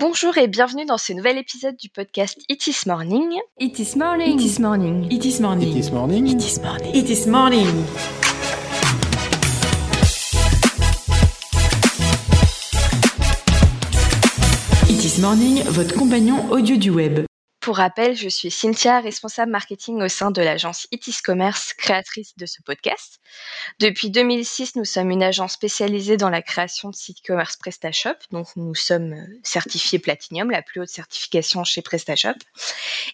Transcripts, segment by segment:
Bonjour et bienvenue dans ce nouvel épisode du podcast It is Morning. It is morning. It is morning. It is morning. It is morning. It is morning. It is morning. It is morning, votre compagnon audio du web. Pour rappel, je suis Cynthia, responsable marketing au sein de l'agence Itis Commerce, créatrice de ce podcast. Depuis 2006, nous sommes une agence spécialisée dans la création de sites commerce PrestaShop. Donc, nous sommes certifiés Platinum, la plus haute certification chez PrestaShop.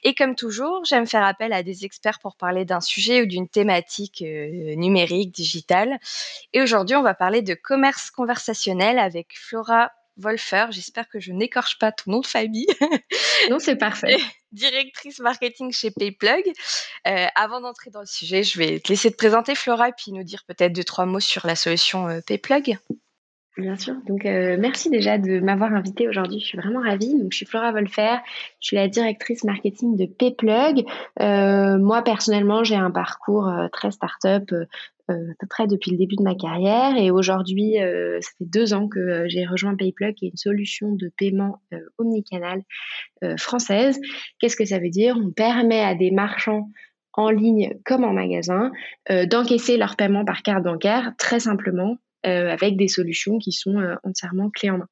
Et comme toujours, j'aime faire appel à des experts pour parler d'un sujet ou d'une thématique euh, numérique, digitale. Et aujourd'hui, on va parler de commerce conversationnel avec Flora Wolfer, j'espère que je n'écorche pas ton nom de famille. Non, c'est parfait. Directrice marketing chez Payplug. Euh, avant d'entrer dans le sujet, je vais te laisser te présenter Flora et puis nous dire peut-être deux, trois mots sur la solution euh, Payplug. Bien sûr. Donc, euh, merci déjà de m'avoir invitée aujourd'hui. Je suis vraiment ravie. Donc, je suis Flora Wolfer. Je suis la directrice marketing de Payplug. Moi, personnellement, j'ai un parcours très start-up, euh, à peu près depuis le début de ma carrière. Et aujourd'hui, euh, ça fait deux ans que euh, j'ai rejoint Payplug, qui est une solution de paiement euh, omnicanal euh, française. Qu'est-ce que ça veut dire? On permet à des marchands en ligne comme en magasin d'encaisser leur paiement par carte bancaire très simplement avec des solutions qui sont entièrement clés en main.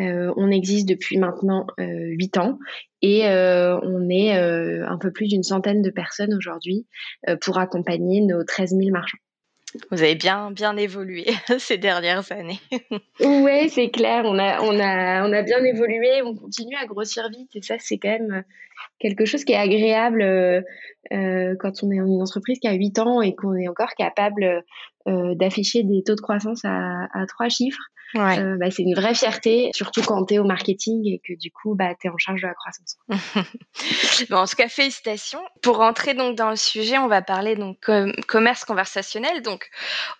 Euh, on existe depuis maintenant huit ans et euh, on est un peu plus d'une centaine de personnes aujourd'hui pour accompagner nos 13 000 marchands. Vous avez bien, bien évolué ces dernières années. Oui, c'est clair, on a, on, a, on a bien évolué, on continue à grossir vite et ça, c'est quand même quelque chose qui est agréable euh, euh, quand on est dans une entreprise qui a 8 ans et qu'on est encore capable euh, d'afficher des taux de croissance à, à trois chiffres. Ouais. Euh, bah, c'est une vraie fierté, surtout quand tu es au marketing et que du coup, bah, tu es en charge de la croissance. Bon, en tout cas, félicitations. Pour rentrer donc dans le sujet, on va parler donc com- commerce conversationnel. Donc,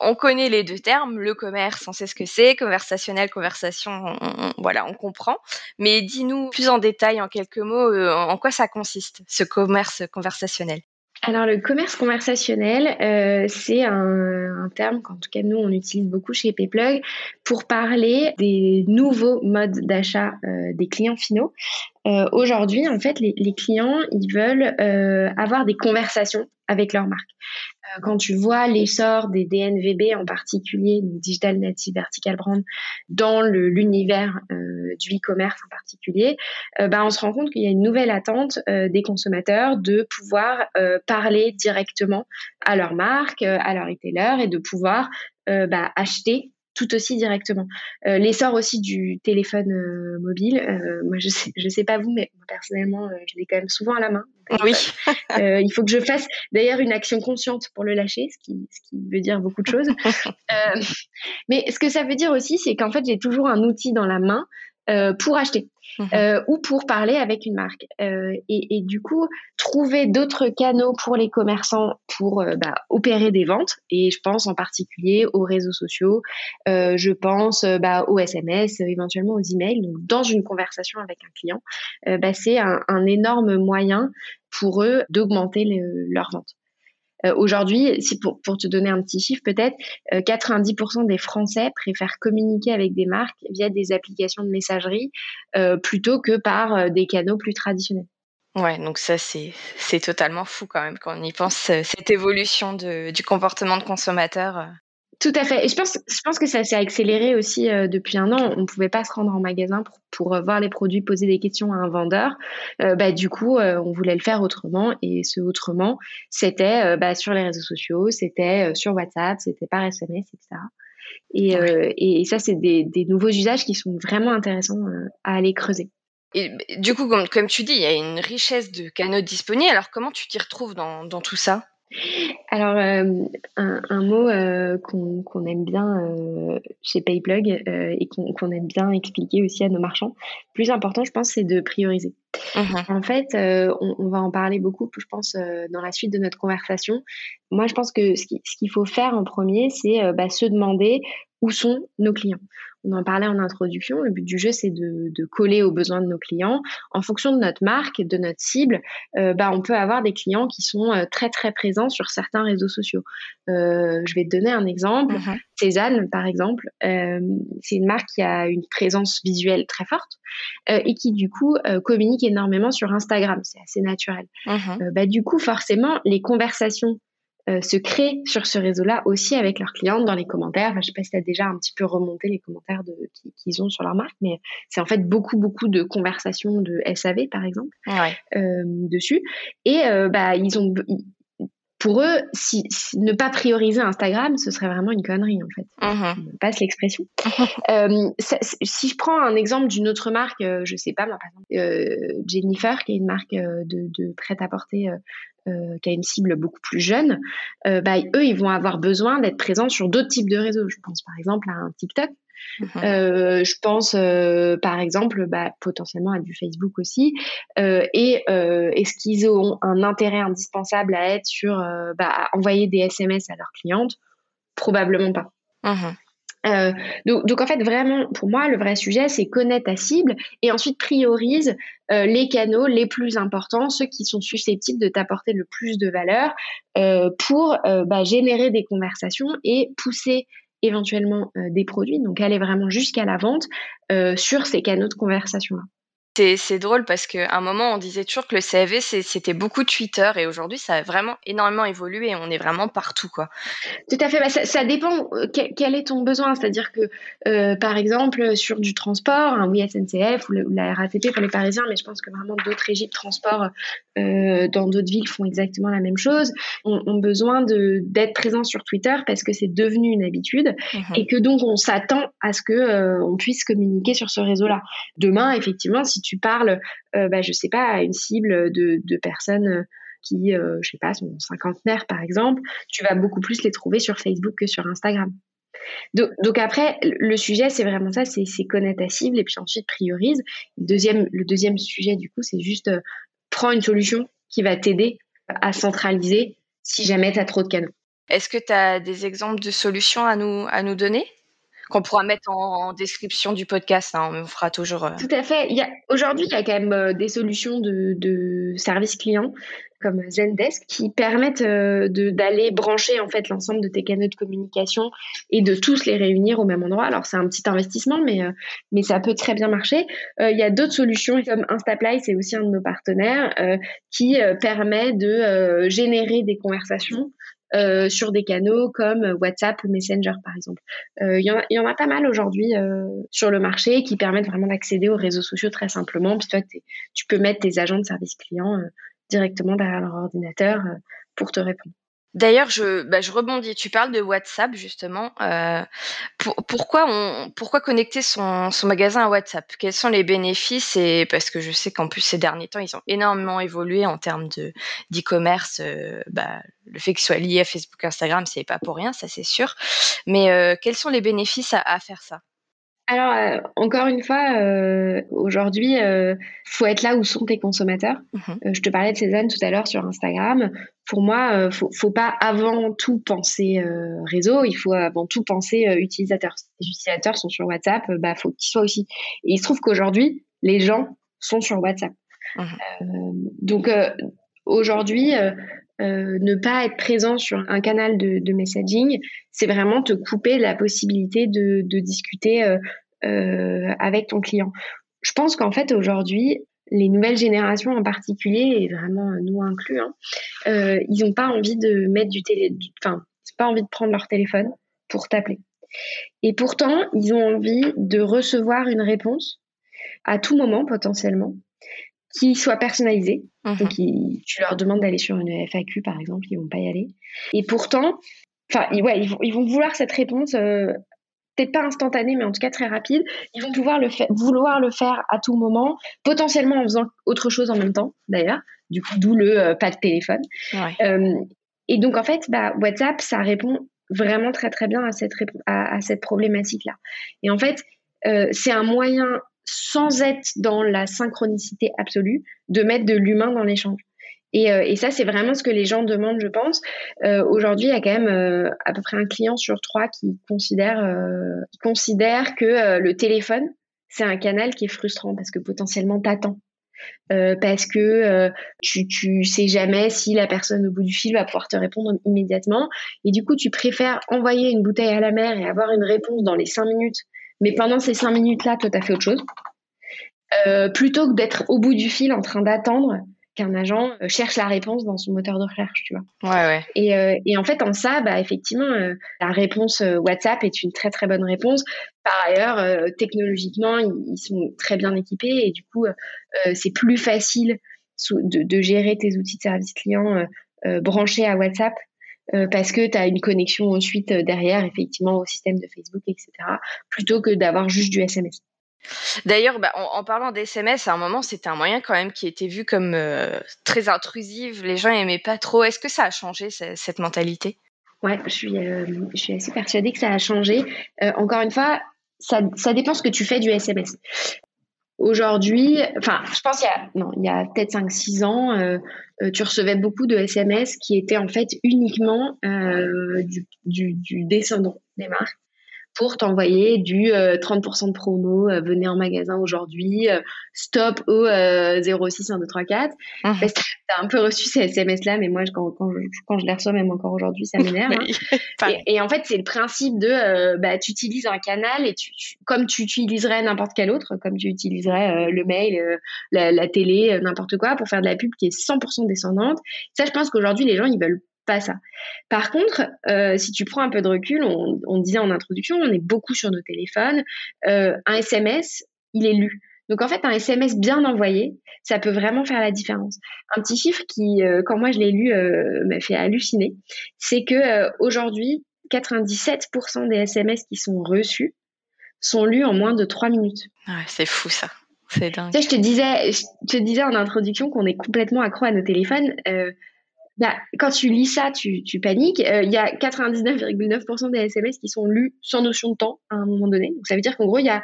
on connaît les deux termes. Le commerce, on sait ce que c'est. Conversationnel, conversation, on- on- voilà, on comprend. Mais dis-nous plus en détail, en quelques mots, euh, en quoi ça consiste, ce commerce conversationnel? Alors, le commerce conversationnel, euh, c'est un, terme qu'en tout cas, nous, on utilise beaucoup chez Payplug pour parler des nouveaux modes d'achat euh, des clients finaux. Euh, Aujourd'hui, en fait, les, les clients, ils veulent avoir des conversations avec leur marque. Quand tu vois l'essor des DNVB en particulier, Digital Native Vertical Brand, dans l'univers euh, du e-commerce en particulier, euh, bah, on se rend compte qu'il y a une nouvelle attente euh, des consommateurs de pouvoir euh, parler directement à leur marque, euh, à leur retailer et de pouvoir bah, acheter tout aussi directement. Euh, L'essor aussi du téléphone euh, mobile, euh, moi je sais, je sais pas vous, mais personnellement, je l'ai quand même souvent à la main. mon Oui. il faut que je fasse d'ailleurs une action consciente pour le lâcher, ce qui, ce qui veut dire beaucoup de choses. Mais ce que ça veut dire aussi, c'est qu'en fait, j'ai toujours un outil dans la main euh, pour acheter Mhm. euh, ou pour parler avec une marque. Euh, et, et du coup, trouver d'autres canaux pour les commerçants pour bah, opérer des ventes. Et je pense en particulier aux réseaux sociaux, euh, je pense bah, aux SMS, éventuellement aux emails. Donc, dans une conversation avec un client, bah, c'est un, un énorme moyen pour eux d'augmenter le- leurs ventes. Euh, Aujourd'hui, si pour, te donner un petit chiffre peut-être, euh, 90% des Français préfèrent communiquer avec des marques via des applications de messagerie euh, plutôt que par euh, des canaux plus traditionnels. Ouais, donc ça, c'est, totalement fou quand même quand on y pense, euh, cette évolution de, du comportement de consommateur. Tout à fait. Et je pense, je pense que ça s'est accéléré aussi euh, depuis un an. On ne pouvait pas se rendre en magasin pour, pour euh, voir les produits, poser des questions à un vendeur. Euh, bah, du coup, euh, on voulait le faire autrement. Et ce autrement, c'était bah, sur les réseaux sociaux, c'était sur WhatsApp, c'était par SMS, etc. Et, et, et ça, c'est des, des nouveaux usages qui sont vraiment intéressants à aller creuser. Et du coup, comme, comme tu dis, il y a une richesse de canaux disponibles. Alors, comment tu t'y retrouves dans, dans tout ça? Alors, euh, un, un mot euh, qu'on aime bien euh, chez Payplug et qu'on aime bien expliquer aussi à nos marchands, plus important, je pense, c'est de prioriser. Mhm. En fait, on, on va en parler beaucoup, je pense, dans la suite de notre conversation. Moi, je pense que ce qui- ce qu'il faut faire en premier, c'est bah, se demander où sont nos clients. On en parlait en introduction. Le but du jeu, c'est de, de, coller aux besoins de nos clients. En fonction de notre marque, de notre cible, euh, bah, on peut avoir des clients qui sont euh, très très présents sur certains réseaux sociaux. Euh, je vais te donner un exemple. Mhm. Cézanne, par exemple, c'est une marque qui a une présence visuelle très forte et qui du coup communique énormément sur Instagram. C'est assez naturel. Mhm. bah, du coup, forcément, les conversations euh, se créent sur ce réseau-là aussi avec leurs clientes dans les commentaires. Enfin, je sais pas si tu as déjà un petit peu remonté les commentaires de, qu'ils ont sur leur marque, mais c'est en fait beaucoup, beaucoup de conversations de SAV, par exemple, euh, dessus. Et euh, bah, ils ont, pour eux, si, ne pas prioriser Instagram, ce serait vraiment une connerie en fait. Uh passe l'expression. euh, si je prends un exemple d'une autre marque, je sais pas moi par exemple Jennifer, qui est une marque de, de prêt-à-porter euh, qui a une cible beaucoup plus jeune, euh, bah, eux, ils vont avoir besoin d'être présents sur d'autres types de réseaux. Je pense par exemple à un TikTok. Mhm. Euh, je pense par exemple bah, potentiellement à du Facebook aussi. et est-ce qu'ils ont un intérêt indispensable à être sur, bah, à envoyer des SMS à leurs clientes? Probablement pas. Mhm. Euh, donc, donc, en fait, vraiment, pour moi, le vrai sujet, c'est connaître ta cible et ensuite priorise euh, les canaux les plus importants, ceux qui sont susceptibles de t'apporter le plus de valeur euh, pour euh, bah, générer des conversations et pousser éventuellement euh, des produits, donc aller vraiment jusqu'à la vente sur ces canaux de conversation-là. C'est drôle parce qu'à un moment, on disait toujours que le CAV, c'était beaucoup Twitter et aujourd'hui, ça a vraiment énormément évolué et on est vraiment partout. quoi. Tout à fait. Bah, ça, ça, dépend euh, quel, est ton besoin. C'est-à-dire que, euh, par exemple, sur du transport, un oui SNCF ou, la RATP pour les Parisiens, mais je pense que vraiment d'autres régies de transport euh, dans d'autres villes font exactement la même chose, ont, ont besoin d'être présents sur Twitter parce que c'est devenu une habitude mmh et que donc on s'attend à ce que euh, on puisse communiquer sur ce réseau-là. Demain, effectivement, si tu parles, euh, bah, je sais pas, à une cible de, personnes euh, qui, euh, je sais pas, sont cinquantenaires par exemple, tu vas beaucoup plus les trouver sur Facebook que sur Instagram. Donc, après, le sujet, c'est vraiment ça, c'est connaître ta cible et puis ensuite priorise. Le deuxième, sujet, du coup, c'est juste euh, prends une solution qui va t'aider à centraliser si jamais tu as trop de canaux. Est-ce que tu as des exemples de solutions à nous donner? Qu'on pourra mettre en, description du podcast. Hein, on fera toujours. Euh, Tout à fait. Aujourd'hui, il y a quand même euh, des solutions de, services clients comme Zendesk qui permettent euh, d'aller brancher en fait l'ensemble de tes canaux de communication et de tous les réunir au même endroit. Alors c'est un petit investissement, mais mais ça peut très bien marcher. Il y a d'autres solutions comme Instaply, c'est aussi un de nos partenaires qui permet de générer des conversations euh, sur des canaux comme WhatsApp ou Messenger par exemple. Euh, il y, en a pas mal aujourd'hui euh, sur le marché qui permettent vraiment d'accéder aux réseaux sociaux très simplement. Puis toi, tu peux mettre tes agents de service client directement derrière leur ordinateur pour te répondre. D'ailleurs, je, bah, je rebondis. Tu parles de WhatsApp justement. Euh, pour, pourquoi on, pourquoi connecter son, magasin à WhatsApp? Quels sont les bénéfices? Et parce que je sais qu'en plus ces derniers temps, ils ont énormément évolué en termes de d'e-commerce. Euh, bah, le fait qu'ils soient liés à Facebook, Instagram, c'est pas pour rien, ça c'est sûr. Mais euh, quels sont les bénéfices à faire ça? Alors, euh, encore une fois, euh, aujourd'hui, euh, faut être là où sont tes consommateurs. Mhm. Euh, je te parlais de Cézanne tout à l'heure sur Instagram. Pour moi, faut, faut pas avant tout penser réseau, il faut avant tout penser utilisateur. Si les utilisateurs sont sur WhatsApp, bah faut qu'ils soient aussi. Et il se trouve qu'aujourd'hui, les gens sont sur WhatsApp. Mhm. donc aujourd'hui, euh, ne pas être présent sur un canal de, messaging, c'est vraiment te couper la possibilité de, discuter euh, euh, avec ton client. Je pense qu'en fait aujourd'hui, les nouvelles générations en particulier, et vraiment nous inclus, hein, ils n'ont pas envie de mettre du télé, enfin, pas envie de prendre leur téléphone pour t'appeler. Et pourtant, ils ont envie de recevoir une réponse à tout moment potentiellement qui soit personnalisé. Mhm. Donc, tu leur demandes d'aller sur une FAQ, par exemple, ils vont pas y aller. Et pourtant, enfin, ouais, ils vont, ils vont vouloir cette réponse, euh, peut-être pas instantanée, mais en tout cas très rapide. Ils vont pouvoir le vouloir le faire à tout moment, potentiellement en faisant autre chose en même temps, d'ailleurs. Du coup, d'où le euh, pas de téléphone. Euh, et donc, en fait, bah, WhatsApp, ça répond vraiment très très bien à cette, à, à cette problématique-là. Et en fait, c'est un moyen sans être dans la synchronicité absolue, de mettre de l'humain dans l'échange. Et, euh, ça, c'est vraiment ce que les gens demandent, je pense. Euh, Aujourd'hui, il y a quand même euh, à peu près un client sur trois qui considère, considère que le téléphone, c'est un canal qui est frustrant parce que potentiellement t'attends. Parce que tu, tu sais jamais si la personne au bout du fil va pouvoir te répondre immédiatement. Et du coup, tu préfères envoyer une bouteille à la mer et avoir une réponse dans les cinq minutes. Mais pendant ces cinq minutes-là, toi, tu as fait autre chose. Euh, plutôt que d'être au bout du fil en train d'attendre qu'un agent euh, cherche la réponse dans son moteur de recherche, tu vois. Ouais, ouais. Et, euh, et en fait, en ça, bah, effectivement, euh, la réponse WhatsApp est une très très bonne réponse. Par ailleurs, technologiquement, ils, ils sont très bien équipés et du coup, c'est plus facile de, de gérer tes outils de service client branchés à WhatsApp euh, parce que tu as une connexion ensuite euh, derrière, effectivement, au système de Facebook, etc., plutôt que d'avoir juste du SMS. D'ailleurs, bah, en, en parlant d'SMS, à un moment, c'était un moyen quand même qui était vu comme euh, très intrusif. Les gens aimaient pas trop. Est-ce que ça a changé ce- cette mentalité? Ouais, je suis, euh, je suis assez persuadée que ça a changé. Euh, encore une fois, ça, ça dépend ce que tu fais du SMS. Aujourd'hui, enfin, je pense qu'il y a, non, il y a peut-être 5-6 ans, euh, euh, tu recevais beaucoup de SMS qui étaient en fait uniquement euh, du, du, du descendant des marques pour t'envoyer du euh, 30% de promo, euh, venez en magasin aujourd'hui, euh, stop au euh, 06 1234. Mhm. Parce que T'as un peu reçu ces SMS-là, mais moi, quand, quand, je, quand je les reçois, même encore aujourd'hui, ça m'énerve. hein. Et, et en fait, c'est le principe de, euh, bah, tu utilises un canal et tu, tu- comme tu utiliserais n'importe quel autre, comme tu utiliserais euh, le mail, euh, la, la télé, euh, n'importe quoi, pour faire de la pub qui est 100% descendante. Ça, je pense qu'aujourd'hui, les gens, ils veulent pas ça. Par contre, euh, si tu prends un peu de recul, on, on disait en introduction, on est beaucoup sur nos téléphones. Euh, un SMS, il est lu. Donc en fait, un SMS bien envoyé, ça peut vraiment faire la différence. Un petit chiffre qui, euh, quand moi je l'ai lu, m'a fait halluciner, c'est que aujourd'hui, 97% des SMS qui sont reçus sont lus en moins de 3 minutes. Ouais, c'est fou ça. C'est dingue. Tu sais, je te disais, je te disais en introduction qu'on est complètement accro à nos téléphones. Bah, quand tu lis ça, tu, tu paniques. Euh, Il y a 99,9% des SMS qui sont lus sans notion de temps à un moment donné. Donc ça veut dire qu'en gros, il y a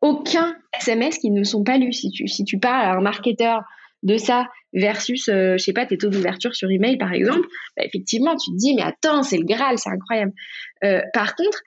aucun SMS qui ne sont pas lus. Si tu, si tu parles à un marketeur de ça versus, euh, je sais pas, tes taux d'ouverture sur email par exemple, bah, effectivement, tu te dis, mais attends, c'est le Graal, c'est incroyable. Euh, par contre,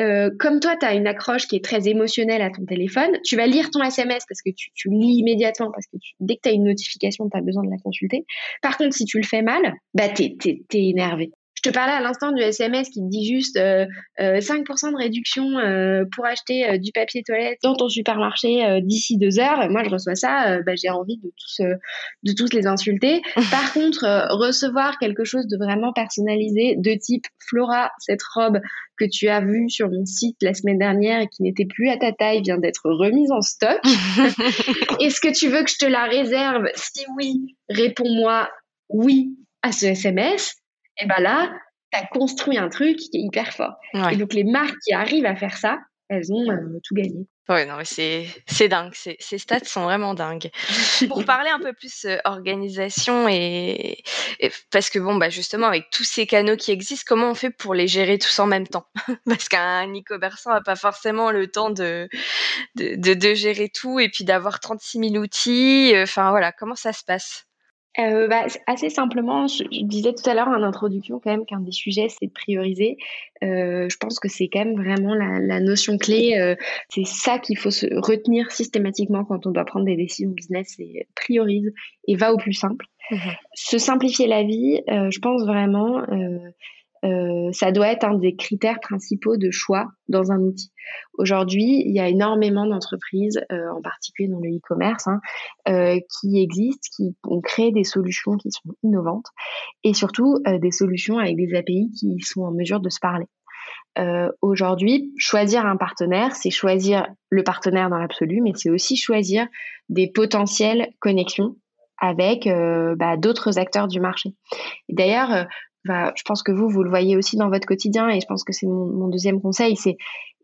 euh, comme toi, tu as une accroche qui est très émotionnelle à ton téléphone, tu vas lire ton SMS parce que tu, tu lis immédiatement, parce que tu- dès que tu as une notification, tu as besoin de la consulter. Par contre, si tu le fais mal, bah, tu es, énervé. Je te parlais à l'instant du SMS qui te dit juste euh, euh, 5% de réduction euh, pour acheter euh, du papier toilette dans ton supermarché euh, d'ici deux heures. Moi, je reçois ça, euh, bah, j'ai envie de tous, euh, de tous les insulter. Par contre, euh, recevoir quelque chose de vraiment personnalisé, de type Flora, cette robe que tu as vue sur mon site la semaine dernière et qui n'était plus à ta taille vient d'être remise en stock. Est-ce que tu veux que je te la réserve? Si oui, réponds-moi oui à ce SMS. Et ben là, tu as construit un truc qui est hyper fort. Ouais. Et donc les marques qui arrivent à faire ça, elles ont euh, tout gagné. Ouais, non, mais c'est, dingue. Ces, ces stats sont vraiment dingues. Pour parler un peu plus euh, organisation et, et- parce que bon, bah justement, avec tous ces canaux qui existent, comment on fait pour les gérer tous en même temps? Parce qu'un e-commerçant n'a pas forcément le temps de, de, de, de gérer tout et puis d'avoir 36 000 outils. Enfin voilà, comment ça se passe? Euh, bah, assez simplement, je, je disais tout à l'heure en introduction quand même qu'un des sujets c'est de prioriser. Euh, je pense que c'est quand même vraiment la, la notion clé. euh, c'est ça qu'il faut se retenir systématiquement quand on doit prendre des décisions business. C'est priorise et va au plus simple. Se simplifier la vie, euh, je pense vraiment, euh, ça doit être un des critères principaux de choix dans un outil. Aujourd'hui, il y a énormément d'entreprises, euh, en particulier dans le e-commerce, hein, euh, qui existent, qui ont créé des solutions qui sont innovantes et surtout des solutions avec des API qui sont en mesure de se parler. Aujourd'hui, choisir un partenaire, c'est choisir le partenaire dans l'absolu, mais c'est aussi choisir des potentielles connexions avec bah, d'autres acteurs du marché. D'ailleurs, bah, je pense que vous, vous le voyez aussi dans votre quotidien, et je pense que c'est mon, mon deuxième conseil, c'est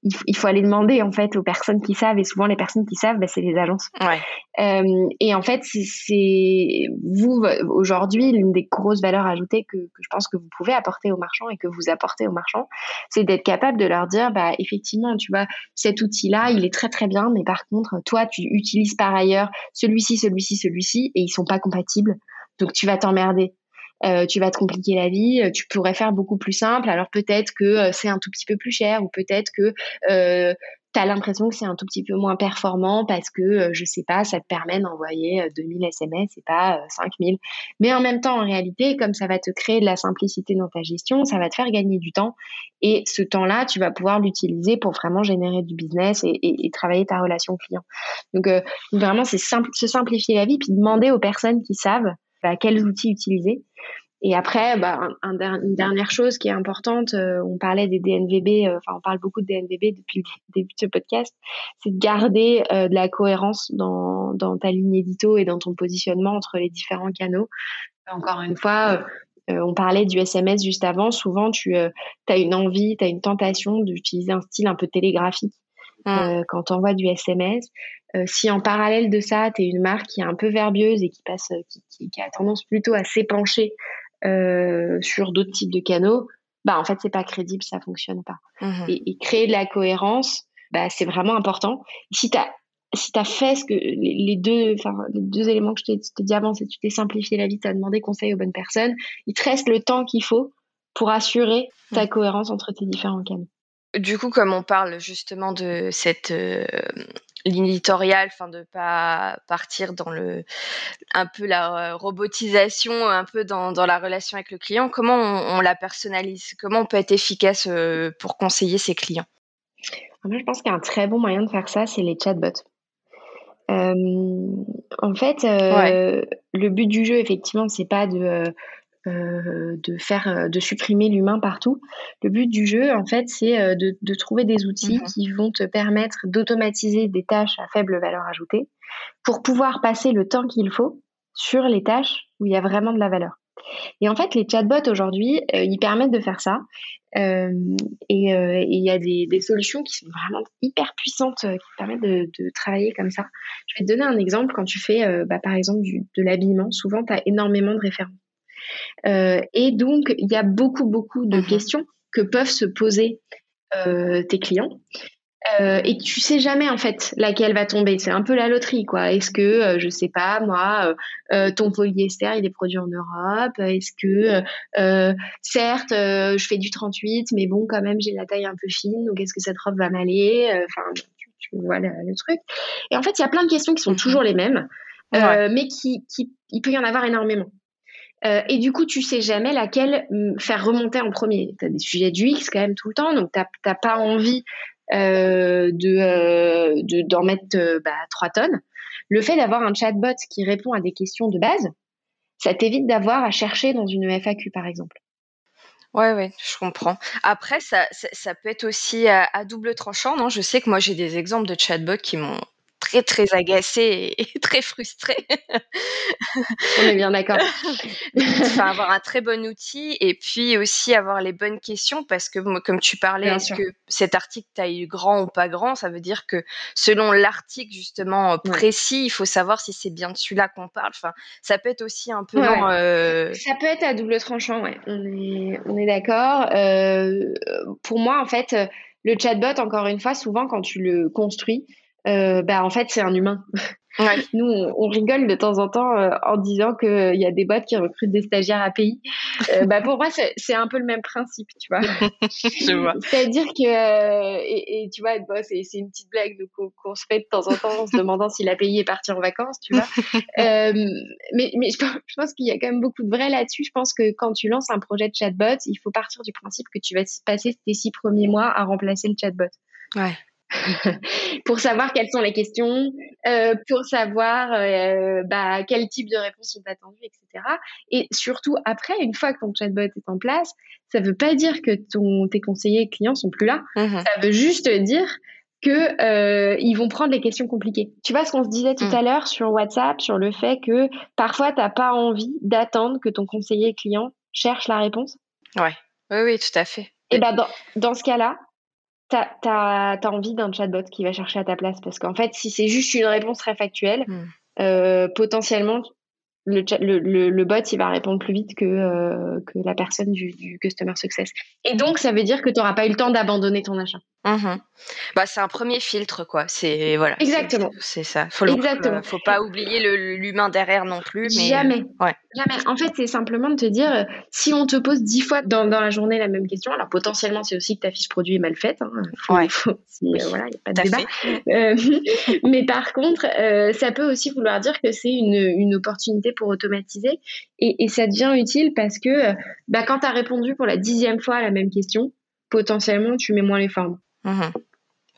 il, faut- il faut aller demander en fait aux personnes qui savent, et souvent les personnes qui savent, bah, c'est les agences. Ouais. Euh, et en fait, c'est- c'est vous aujourd'hui l'une des grosses valeurs ajoutées que, que je pense que vous pouvez apporter aux marchands et que vous apportez aux marchands, c'est d'être capable de leur dire, bah effectivement, tu vois, cet outil-là, il est très très bien, mais par contre, toi, tu utilises par ailleurs celui-ci, celui-ci, celui-ci, et ils sont pas compatibles. Donc tu vas t'emmerder. Euh, tu vas te compliquer la vie, tu pourrais faire beaucoup plus simple. Alors peut-être que c'est un tout petit peu plus cher ou peut-être que tu as l'impression que c'est un tout petit peu moins performant parce que, euh, je sais pas, ça te permet d'envoyer 2000 SMS et pas 5000. Euh, Mais en même temps, en réalité, comme ça va te créer de la simplicité dans ta gestion, ça va te faire gagner du temps. Et ce temps-là, tu vas pouvoir l'utiliser pour vraiment générer du business et, travailler ta relation client. Donc, euh, vraiment, c'est simple, se simplifier la vie, puis demander aux personnes qui savent bah, quels outils utiliser. Et après, bah, une dernière chose qui est importante, euh, on parlait des DNVB, euh, enfin on parle beaucoup de DNVB depuis le début de ce podcast, c'est de garder euh, de la cohérence dans, dans ta ligne édito et dans ton positionnement entre les différents canaux. Encore une fois, on parlait du SMS juste avant, souvent tu as une envie, tu as une tentation d'utiliser un style un peu télégraphique. Mmh. quand tu envoies du SMS. si en parallèle de ça, tu es une marque qui est un peu verbieuse et qui passe, qui, qui a tendance plutôt à s'épancher euh, sur d'autres types de canaux, bah en fait c'est pas crédible, ça fonctionne pas. Mmh et, créer de la cohérence, bah c'est vraiment important. Si tu as si as fait ce que les, deux enfin les deux éléments que je t'ai dit avant, c'est tu t'es simplifié la vie, tu as demandé conseil aux bonnes personnes, il te reste le temps qu'il faut pour assurer ta mmh. cohérence entre tes différents canaux. Du coup, comme on parle justement de cette euh, ligne éditoriale, enfin de pas partir dans le un peu la euh, robotisation, un peu dans, dans la relation avec le client. Comment on, la personnalise? Comment on peut être efficace euh, pour conseiller ses clients? Moi, je pense qu'un très bon moyen de faire ça, c'est les chatbots. Euh, en fait, le but du jeu, effectivement, c'est pas de euh, de faire, euh, de supprimer l'humain partout. Le but du jeu, en fait, c'est euh, de, de, trouver des outils mhm. qui vont te permettre d'automatiser des tâches à faible valeur ajoutée pour pouvoir passer le temps qu'il faut sur les tâches où il y a vraiment de la valeur. Et en fait, les chatbots aujourd'hui, ils permettent de faire ça. Euh, et il y a des, des, solutions qui sont vraiment hyper puissantes qui permettent de, de, travailler comme ça. Je vais te donner un exemple. Quand tu fais, bah, par exemple, du, de l'habillement, souvent, tu as énormément de références. Euh, et donc, il y a beaucoup, beaucoup de mhm. questions que peuvent se poser euh, tes clients. Euh, et tu sais jamais en fait laquelle va tomber. C'est un peu la loterie, quoi. Est-ce que, je sais pas, moi, ton polyester il est produit en Europe? Est-ce que, certes, je fais du 38, mais bon, quand même, j'ai la taille un peu fine, donc est-ce que cette robe va m'aller? Enfin, tu, vois le, truc. Et en fait, il y a plein de questions qui sont mhm. toujours les mêmes, mais qui, qui, il peut y en avoir énormément. Euh, et du coup, tu sais jamais laquelle mm, faire remonter en premier. Tu as des sujets du X quand même tout le temps, donc tu n'as pas envie euh, euh, de d'en mettre bah, 3 tonnes. Le fait d'avoir un chatbot qui répond à des questions de base, ça t'évite d'avoir à chercher dans une FAQ, par exemple. Ouais, ouais, je comprends. Après, ça, ça, peut être aussi à, à, double tranchant, non? Je sais que moi, j'ai des exemples de chatbots qui m'ont très très agacée et, très frustrée. On est bien d'accord. enfin, avoir un très bon outil et puis aussi avoir les bonnes questions parce que comme tu parlais, est-ce que cet article t'a eu grand ou pas grand? Ça veut dire que selon l'article justement euh, précis, il faut savoir si c'est bien de celui-là qu'on parle. Enfin, ça peut être aussi un peu. Euh, ça peut être à double tranchant, ouais. On est, on est d'accord. Euh, pour moi, en fait, le chatbot, encore une fois, souvent quand tu le construis, euh, bah en fait c'est un humain. Nous on, rigole de temps en temps euh, en disant qu'il euh, y a des boîtes qui recrutent des stagiaires API. Euh, bah pour moi c'est un peu le même principe, tu vois. C'est-à-dire que et, et, tu vois bah, c'est une petite blague qu'on se fait de temps en temps en se demandant si l'API est parti en vacances, tu vois. mais mais je, je pense qu'il y a quand même beaucoup de vrai là-dessus. Je pense que quand tu lances un projet de chatbot, il faut partir du principe que tu vas passer tes six premiers mois à remplacer le chatbot. Ouais. pour savoir quelles sont les questions, euh, pour savoir euh, bah, quel type de réponses sont attendues, etc. Et surtout, après, une fois que ton chatbot est en place, ça ne veut pas dire que ton, tes conseillers clients sont plus là. Mmh ça veut juste dire que euh, ils vont prendre les questions compliquées. Tu vois ce qu'on se disait tout mmh. à l'heure sur WhatsApp, sur le fait que parfois tu n'as pas envie d'attendre que ton conseiller client cherche la réponse? Ouais. Oui, oui, tout à fait. Et ben dans, dans ce cas-là, tu as, envie d'un chatbot qui va chercher à ta place. Parce qu'en fait, si c'est juste une réponse très factuelle, hmm. euh, potentiellement, le, le, le, bot, il va répondre plus vite que, euh, que la personne du, du, Customer Success. Et donc, ça veut dire que tu n'auras pas eu le temps d'abandonner ton achat. Mhm. Bah, c'est un premier filtre, quoi. C'est voilà. Exactement. C'est ça. Faut Exactement. faut pas oublier l'humain derrière non plus. Jamais. ouais. Jamais. En fait, c'est simplement de te dire, euh, si on te pose dix fois dans, dans, la journée la même question, alors potentiellement, c'est aussi que ta fiche produit est mal faite. Hein. ouais. voilà, il n'y a pas de débat. Euh, mais par contre, euh, ça peut aussi vouloir dire que c'est une, une, opportunité pour automatiser. Et, et, ça devient utile parce que bah, quand tu as répondu pour la dixième fois à la même question, potentiellement, tu mets moins les formes. Mmh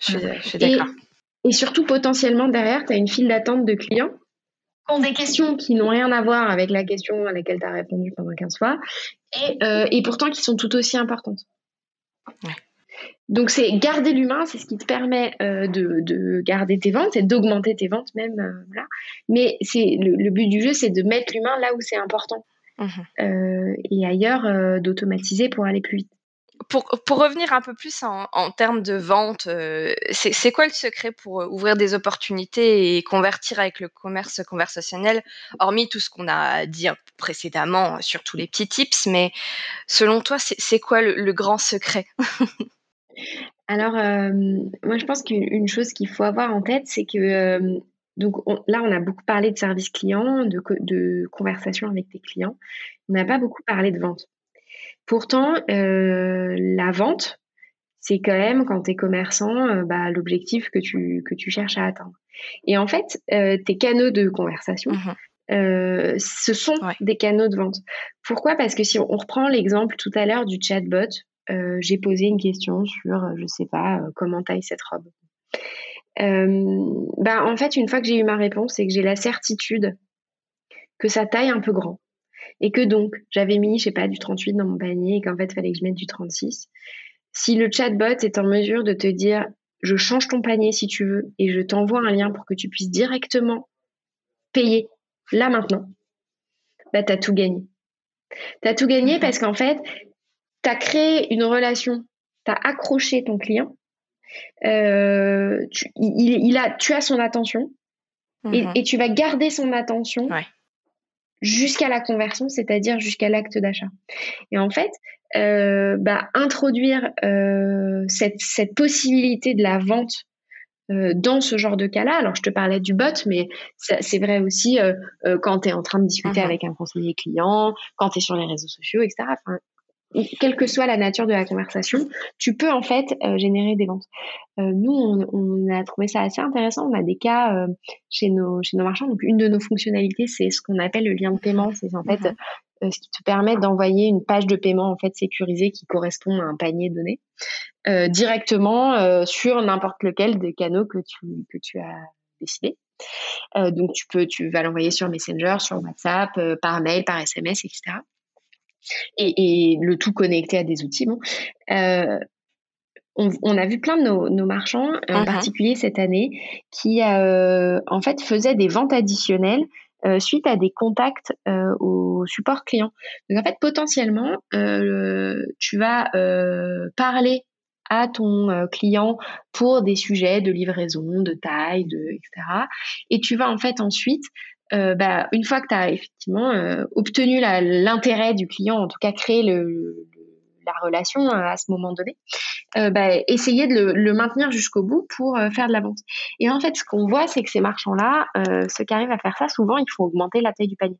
je, je suis d'accord. Et, et surtout, potentiellement, derrière, tu as une file d'attente de clients ont des questions qui n'ont rien à voir avec la question à laquelle tu as répondu pendant 15 fois, et, euh, et, pourtant qui sont tout aussi importantes. Ouais. Donc c'est garder l'humain, c'est ce qui te permet euh, de, de, garder tes ventes et d'augmenter tes ventes même. Euh, voilà. Mais c'est le, le, but du jeu, c'est de mettre l'humain là où c'est important. Mmh. et ailleurs, d'automatiser pour aller plus vite pour, pour, revenir un peu plus en, en termes de vente, euh, c'est quoi le secret pour euh, ouvrir des opportunités et convertir avec le commerce conversationnel, hormis tout ce qu'on a dit précédemment sur tous les petits tips, mais selon toi, c'est quoi le, grand secret? Alors, euh, moi, je pense qu'une chose qu'il faut avoir en tête, c'est que donc on, là, on a beaucoup parlé de service client, de, de conversation avec tes clients. On n'a pas beaucoup parlé de vente. Pourtant, euh, la vente, c'est quand même quand tu es commerçant, euh, bah, l'objectif que tu, que tu cherches à atteindre. Et en fait, euh, tes canaux de conversation, mmh euh, ce sont Ouais. des canaux de vente. Pourquoi? Parce que si on reprend l'exemple tout à l'heure du chatbot, euh, j'ai posé une question sur, je sais pas, euh, comment taille cette robe. Bah, en fait, une fois que j'ai eu ma réponse et que j'ai la certitude que ça taille un peu grand, et que donc j'avais mis, je sais pas, du 38 dans mon panier et qu'en fait, il fallait que je mette du 36. Si le chatbot est en mesure de te dire, je change ton panier si tu veux et je t'envoie un lien pour que tu puisses directement payer là maintenant, bah, tu as tout gagné. Tu as tout gagné parce qu'en fait, tu as créé une relation, tu as accroché ton client, euh, tu, il, il, a, tu as son attention mmh. et, et, tu vas garder son attention ouais jusqu'à la conversion, c'est-à-dire jusqu'à l'acte d'achat. Et en fait, euh, bah, introduire euh, cette, cette, possibilité de la vente euh, dans ce genre de cas-là, alors je te parlais du bot, mais c'est vrai aussi euh, quand tu es en train de discuter Mhm. avec un conseiller client, quand tu es sur les réseaux sociaux, etc. Enfin, quelle que soit la nature de la conversation, tu peux en fait euh, générer des ventes. Euh, nous, on, on, a trouvé ça assez intéressant. On a des cas euh, chez nos chez nos marchands. Donc, une de nos fonctionnalités, c'est ce qu'on appelle le lien de paiement. C'est en fait Mhm. ce qui te permet d'envoyer une page de paiement en fait sécurisée qui correspond à un panier donné directement sur n'importe lequel des canaux que tu que tu as décidé. Donc, tu peux tu vas l'envoyer sur Messenger, sur WhatsApp, par mail, par SMS, etc et, et, le tout connecté à des outils. Bon. Euh, on, on, a vu plein de nos, nos marchands, en Mhm. particulier cette année, qui euh, en fait faisaient des ventes additionnelles euh, suite à des contacts euh, au support client. Donc en fait, potentiellement, tu vas parler à ton client pour des sujets de livraison, de taille, de, etc. Et tu vas en fait ensuite euh, bah, une fois que tu as effectivement euh, obtenu l'intérêt du client, en tout cas créé le, la relation euh, à ce moment donné, euh, bah, essayer de le, le maintenir jusqu'au bout pour euh, faire de la vente. Et en fait, ce qu'on voit, c'est que ces marchands-là, ceux qui arrivent à faire ça, souvent, il faut augmenter la taille du panier.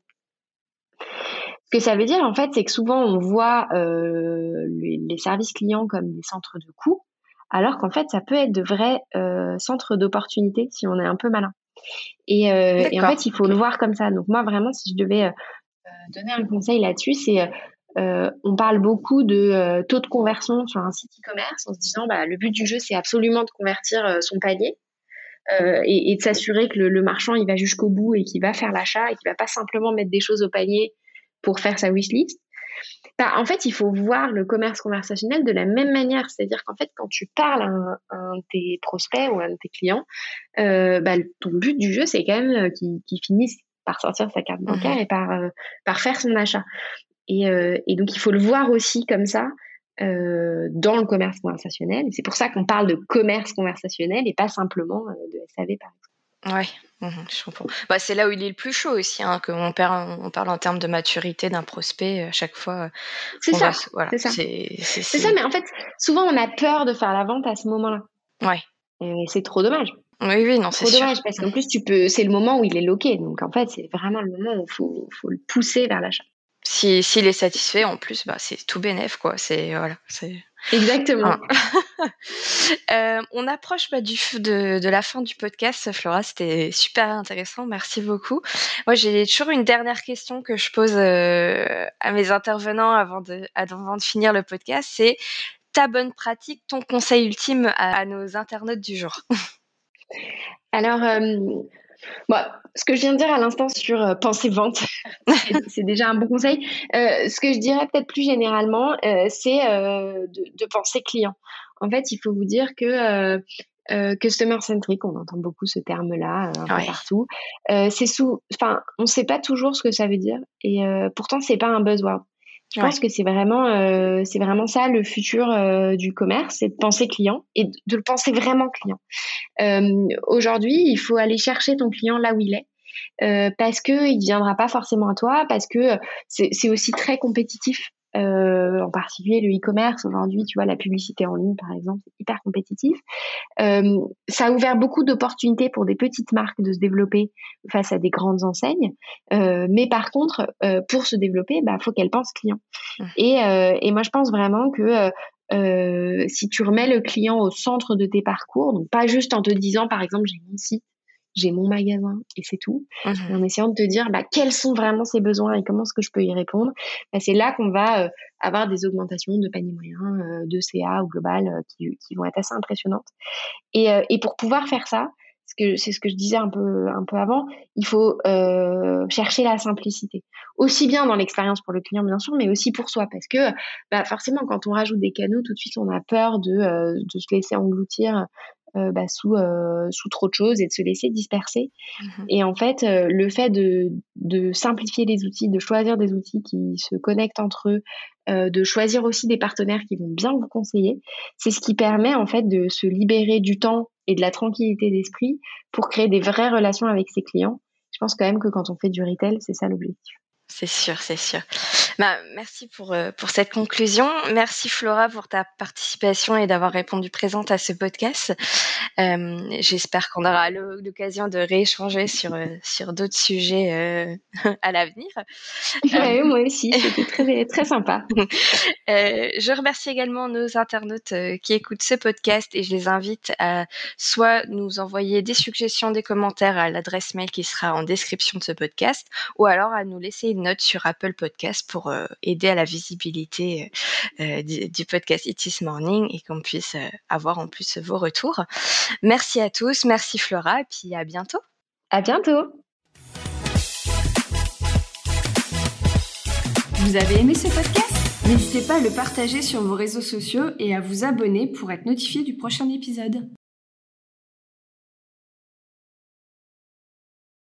Ce que ça veut dire, en fait, c'est que souvent, on voit les, les, services clients comme des centres de coûts, alors qu'en fait, ça peut être de vrais centres d'opportunités si on est un peu malin. Et, euh, et, en fait, il faut le voir comme ça. Donc moi, vraiment, si je devais euh, donner un conseil là-dessus, c'est euh, on parle beaucoup de euh, taux de conversion sur un site e-commerce en se disant bah, le but du jeu, c'est absolument de convertir euh, son panier. Et, et, de s'assurer que le, le, marchand il va jusqu'au bout et qu'il va faire l'achat et qu'il va pas simplement mettre des choses au panier pour faire sa wishlist. Bah, en fait, il faut voir le commerce conversationnel de la même manière. C'est-à-dire qu'en fait, quand tu parles à un, à un, de tes prospects ou à un de tes clients, euh, bah, ton but du jeu, c'est quand même qu'il qu finisse par sortir sa carte bancaire mmh. et par, euh, par faire son achat. Et, euh, et, donc, il faut le voir aussi comme ça euh, dans le commerce conversationnel. C'est pour ça qu'on parle de commerce conversationnel et pas simplement euh, de SAV, par exemple. Ouais, mmh, je comprends. Bah, c'est là où il est le plus chaud aussi, hein, qu'on perd, on parle en termes de maturité d'un prospect à chaque fois. C'est ça. Voilà, c'est ça. C'est ça, mais en fait, souvent on a peur de faire la vente à ce moment-là. Ouais. Et c'est trop dommage. Oui, oui, non, c'est sûr. dommage parce qu'en plus, tu peux, c'est le moment où il est loqué. Donc, en fait, c'est vraiment le moment où il faut, faut le pousser vers l'achat. Si, s'il est satisfait, en plus, bah, c'est tout bénef, quoi. C'est, voilà, c'est. Exactement. euh, on approche bah, du, de, de, la fin du podcast, Flora. C'était super intéressant. Merci beaucoup. Moi, j'ai toujours une dernière question que je pose euh, à mes intervenants avant de, avant de finir le podcast. C'est ta bonne pratique, ton conseil ultime à, à nos internautes du jour? Alors, euh, bon, ce que je viens de dire à l'instant sur euh, penser vente, c'est déjà un bon conseil. Euh, ce que je dirais peut-être plus généralement, euh, c'est de, de, penser client. En fait, il faut vous dire que customer centric, on entend beaucoup ce terme-là un ouais. peu partout. c'est sous, enfin, on ne sait pas toujours ce que ça veut dire, et pourtant c'est pas un buzzword. Je ouais. pense que c'est vraiment, euh, c'est vraiment ça le futur euh, du commerce, c'est de penser client et de le penser vraiment client. Euh, Aujourd'hui, il faut aller chercher ton client là où il est. Euh, parce que il viendra pas forcément à toi, parce que c'est aussi très compétitif euh, en particulier le e-commerce aujourd'hui, tu vois, la publicité en ligne par exemple, c'est hyper compétitif. Euh, ça a ouvert beaucoup d'opportunités pour des petites marques de se développer face à des grandes enseignes, euh, mais par contre, euh, pour se développer, bah faut qu'elles pensent client. Mmh. Et, euh, et moi je pense vraiment que euh, si tu remets le client au centre de tes parcours, donc pas juste en te disant par exemple j'ai mon site j'ai mon magasin et c'est tout. Mmh. Et en essayant de te dire bah, quels sont vraiment ses besoins et comment est-ce que je peux y répondre, bah, c'est là qu'on va euh, avoir des augmentations de panier moyen, euh, de CA ou global euh, qui, qui, vont être assez impressionnantes. Et, et pour pouvoir faire ça, c'est ce que je disais un peu, un peu avant, il faut chercher la simplicité. Aussi bien dans l'expérience pour le client, bien sûr, mais aussi pour soi. Parce que bah, forcément, quand on rajoute des canaux, tout de suite, on a peur de, de se laisser engloutir euh, bah, sous, euh, sous trop de choses et de se laisser disperser. Mmh. Et en fait, euh, le fait de, de simplifier les outils, de choisir des outils qui se connectent entre eux, de choisir aussi des partenaires qui vont bien vous conseiller, c'est ce qui permet en fait de se libérer du temps et de la tranquillité d'esprit pour créer des vraies relations avec ses clients. Je pense quand même que quand on fait du retail, c'est ça l'objectif. C'est sûr, c'est sûr. Bah, merci pour, euh, pour cette conclusion. Merci Flora pour ta participation et d'avoir répondu présente à ce podcast. Euh, J'espère qu'on aura l'occasion de rééchanger sur, euh, sur d'autres sujets à l'avenir. Ouais, moi aussi, c'était très, très sympa. je remercie également nos internautes qui écoutent ce podcast et je les invite à soit nous envoyer des suggestions, des commentaires à l'adresse mail qui sera en description de ce podcast ou alors à nous laisser une note sur Apple Podcast pour euh, aider à la visibilité euh, du, du, podcast It Is Morning et qu'on puisse euh, avoir en plus vos retours. Merci à tous, merci Flora et puis à bientôt. À bientôt. Vous avez aimé ce podcast? N'hésitez pas à le partager sur vos réseaux sociaux et à vous abonner pour être notifié du prochain épisode.